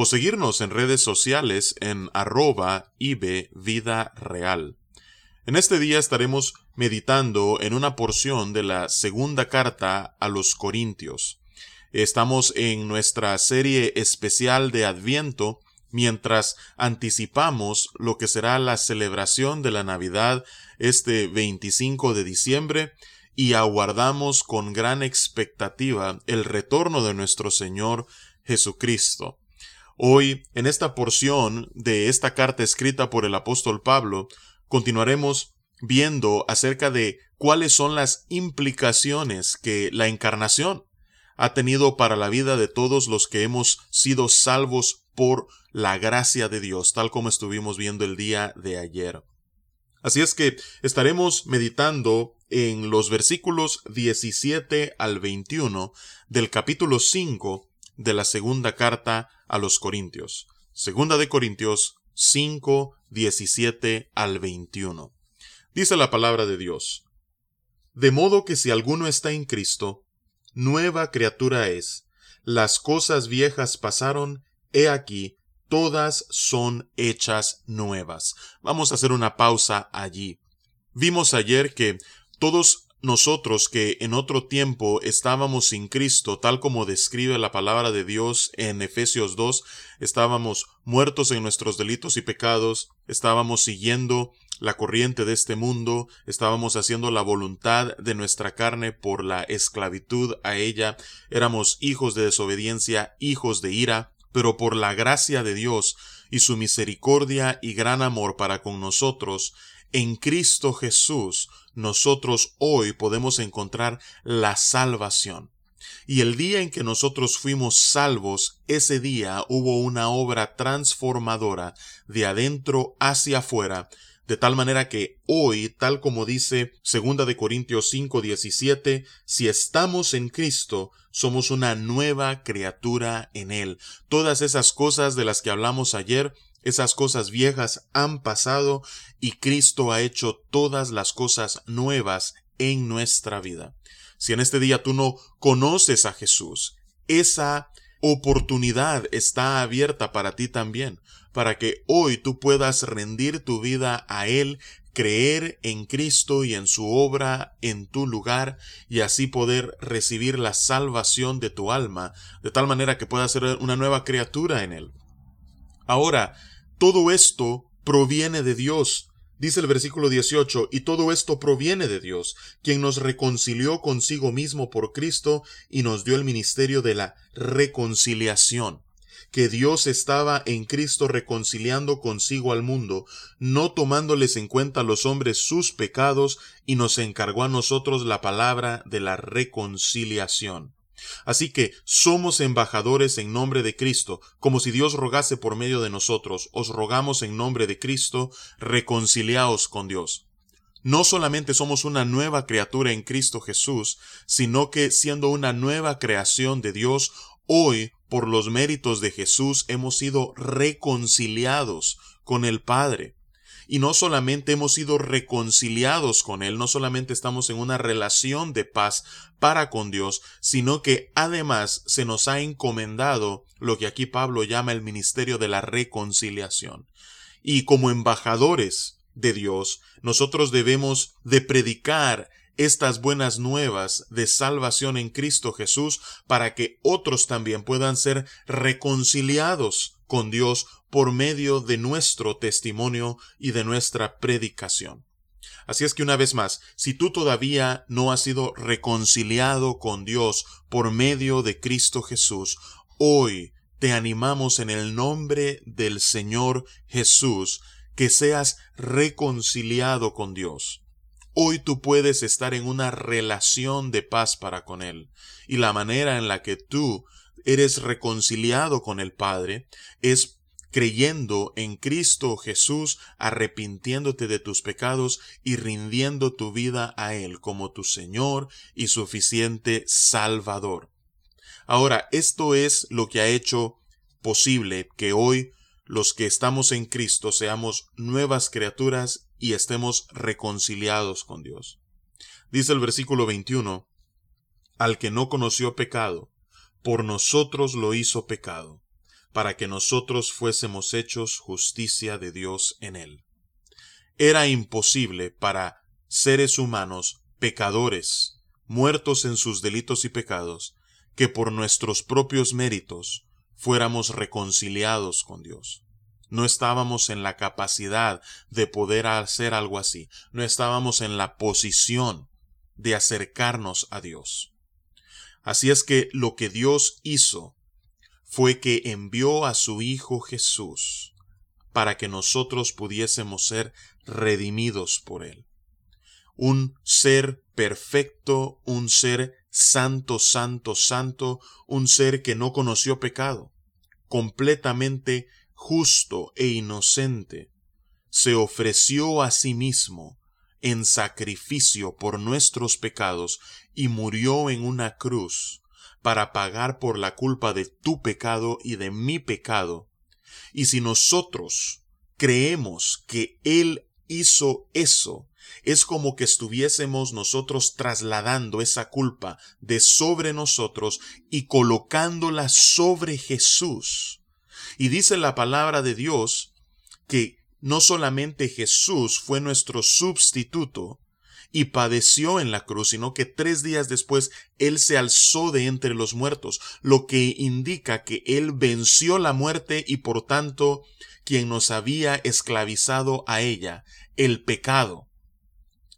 o seguirnos en redes sociales en arroba Vida Real. En este día estaremos meditando en una porción de la segunda carta a los Corintios. Estamos en nuestra serie especial de Adviento mientras anticipamos lo que será la celebración de la Navidad este 25 de diciembre y aguardamos con gran expectativa el retorno de nuestro Señor Jesucristo. Hoy, en esta porción de esta carta escrita por el apóstol Pablo, continuaremos viendo acerca de cuáles son las implicaciones que la encarnación ha tenido para la vida de todos los que hemos sido salvos por la gracia de Dios, tal como estuvimos viendo el día de ayer. Así es que estaremos meditando en los versículos 17 al 21 del capítulo 5 de la segunda carta a los Corintios. Segunda de Corintios 5, 17 al 21. Dice la palabra de Dios. De modo que si alguno está en Cristo, nueva criatura es. Las cosas viejas pasaron, he aquí, todas son hechas nuevas. Vamos a hacer una pausa allí. Vimos ayer que todos nosotros que en otro tiempo estábamos sin Cristo, tal como describe la palabra de Dios en Efesios 2, estábamos muertos en nuestros delitos y pecados, estábamos siguiendo la corriente de este mundo, estábamos haciendo la voluntad de nuestra carne por la esclavitud a ella, éramos hijos de desobediencia, hijos de ira, pero por la gracia de Dios y su misericordia y gran amor para con nosotros, en Cristo Jesús, nosotros hoy podemos encontrar la salvación. Y el día en que nosotros fuimos salvos, ese día hubo una obra transformadora de adentro hacia afuera, de tal manera que hoy, tal como dice 2 de Corintios 5:17, si estamos en Cristo, somos una nueva criatura en él. Todas esas cosas de las que hablamos ayer esas cosas viejas han pasado y Cristo ha hecho todas las cosas nuevas en nuestra vida. Si en este día tú no conoces a Jesús, esa oportunidad está abierta para ti también, para que hoy tú puedas rendir tu vida a Él, creer en Cristo y en su obra en tu lugar y así poder recibir la salvación de tu alma, de tal manera que puedas ser una nueva criatura en Él. Ahora, todo esto proviene de Dios. Dice el versículo 18, y todo esto proviene de Dios, quien nos reconcilió consigo mismo por Cristo y nos dio el ministerio de la reconciliación que Dios estaba en Cristo reconciliando consigo al mundo, no tomándoles en cuenta a los hombres sus pecados, y nos encargó a nosotros la palabra de la reconciliación. Así que somos embajadores en nombre de Cristo, como si Dios rogase por medio de nosotros, os rogamos en nombre de Cristo, reconciliaos con Dios. No solamente somos una nueva criatura en Cristo Jesús, sino que siendo una nueva creación de Dios, hoy, por los méritos de Jesús, hemos sido reconciliados con el Padre y no solamente hemos sido reconciliados con Él, no solamente estamos en una relación de paz para con Dios, sino que además se nos ha encomendado lo que aquí Pablo llama el ministerio de la reconciliación. Y como embajadores de Dios, nosotros debemos de predicar estas buenas nuevas de salvación en Cristo Jesús para que otros también puedan ser reconciliados con Dios por medio de nuestro testimonio y de nuestra predicación. Así es que una vez más, si tú todavía no has sido reconciliado con Dios por medio de Cristo Jesús, hoy te animamos en el nombre del Señor Jesús que seas reconciliado con Dios. Hoy tú puedes estar en una relación de paz para con Él. Y la manera en la que tú eres reconciliado con el Padre es creyendo en Cristo Jesús, arrepintiéndote de tus pecados y rindiendo tu vida a Él como tu Señor y suficiente Salvador. Ahora, esto es lo que ha hecho posible que hoy los que estamos en Cristo seamos nuevas criaturas y estemos reconciliados con Dios. Dice el versículo 21, Al que no conoció pecado, por nosotros lo hizo pecado para que nosotros fuésemos hechos justicia de Dios en él. Era imposible para seres humanos pecadores, muertos en sus delitos y pecados, que por nuestros propios méritos fuéramos reconciliados con Dios. No estábamos en la capacidad de poder hacer algo así, no estábamos en la posición de acercarnos a Dios. Así es que lo que Dios hizo fue que envió a su Hijo Jesús para que nosotros pudiésemos ser redimidos por Él. Un ser perfecto, un ser santo, santo, santo, un ser que no conoció pecado, completamente justo e inocente, se ofreció a sí mismo en sacrificio por nuestros pecados y murió en una cruz para pagar por la culpa de tu pecado y de mi pecado. Y si nosotros creemos que Él hizo eso, es como que estuviésemos nosotros trasladando esa culpa de sobre nosotros y colocándola sobre Jesús. Y dice la palabra de Dios que no solamente Jesús fue nuestro sustituto, y padeció en la cruz, sino que tres días después Él se alzó de entre los muertos, lo que indica que Él venció la muerte y por tanto quien nos había esclavizado a ella, el pecado.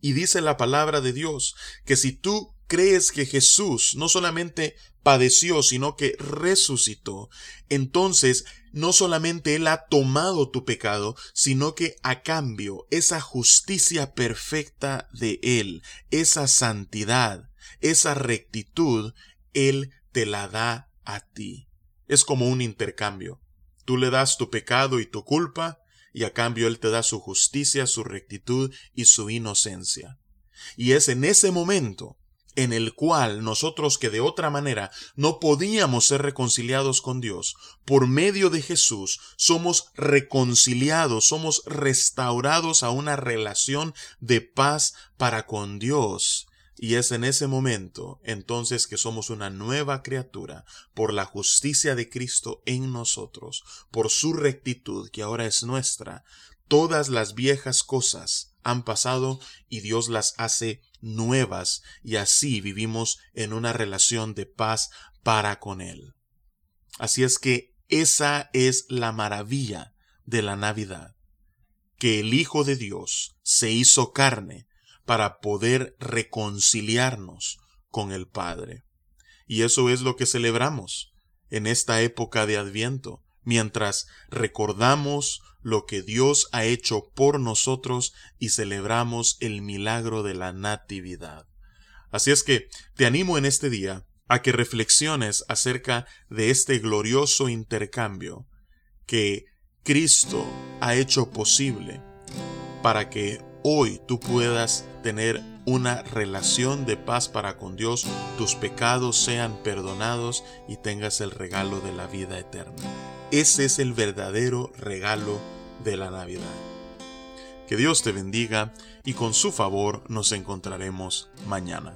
Y dice la palabra de Dios que si tú crees que Jesús no solamente padeció, sino que resucitó, entonces no solamente Él ha tomado tu pecado, sino que a cambio esa justicia perfecta de Él, esa santidad, esa rectitud, Él te la da a ti. Es como un intercambio. Tú le das tu pecado y tu culpa, y a cambio Él te da su justicia, su rectitud y su inocencia. Y es en ese momento en el cual nosotros que de otra manera no podíamos ser reconciliados con Dios, por medio de Jesús somos reconciliados, somos restaurados a una relación de paz para con Dios. Y es en ese momento entonces que somos una nueva criatura por la justicia de Cristo en nosotros, por su rectitud que ahora es nuestra. Todas las viejas cosas han pasado y Dios las hace nuevas y así vivimos en una relación de paz para con Él. Así es que esa es la maravilla de la Navidad, que el Hijo de Dios se hizo carne para poder reconciliarnos con el Padre. Y eso es lo que celebramos en esta época de Adviento, mientras recordamos lo que Dios ha hecho por nosotros y celebramos el milagro de la Natividad. Así es que te animo en este día a que reflexiones acerca de este glorioso intercambio que Cristo ha hecho posible para que hoy tú puedas tener una relación de paz para con Dios, tus pecados sean perdonados y tengas el regalo de la vida eterna. Ese es el verdadero regalo de la Navidad. Que Dios te bendiga y con su favor nos encontraremos mañana.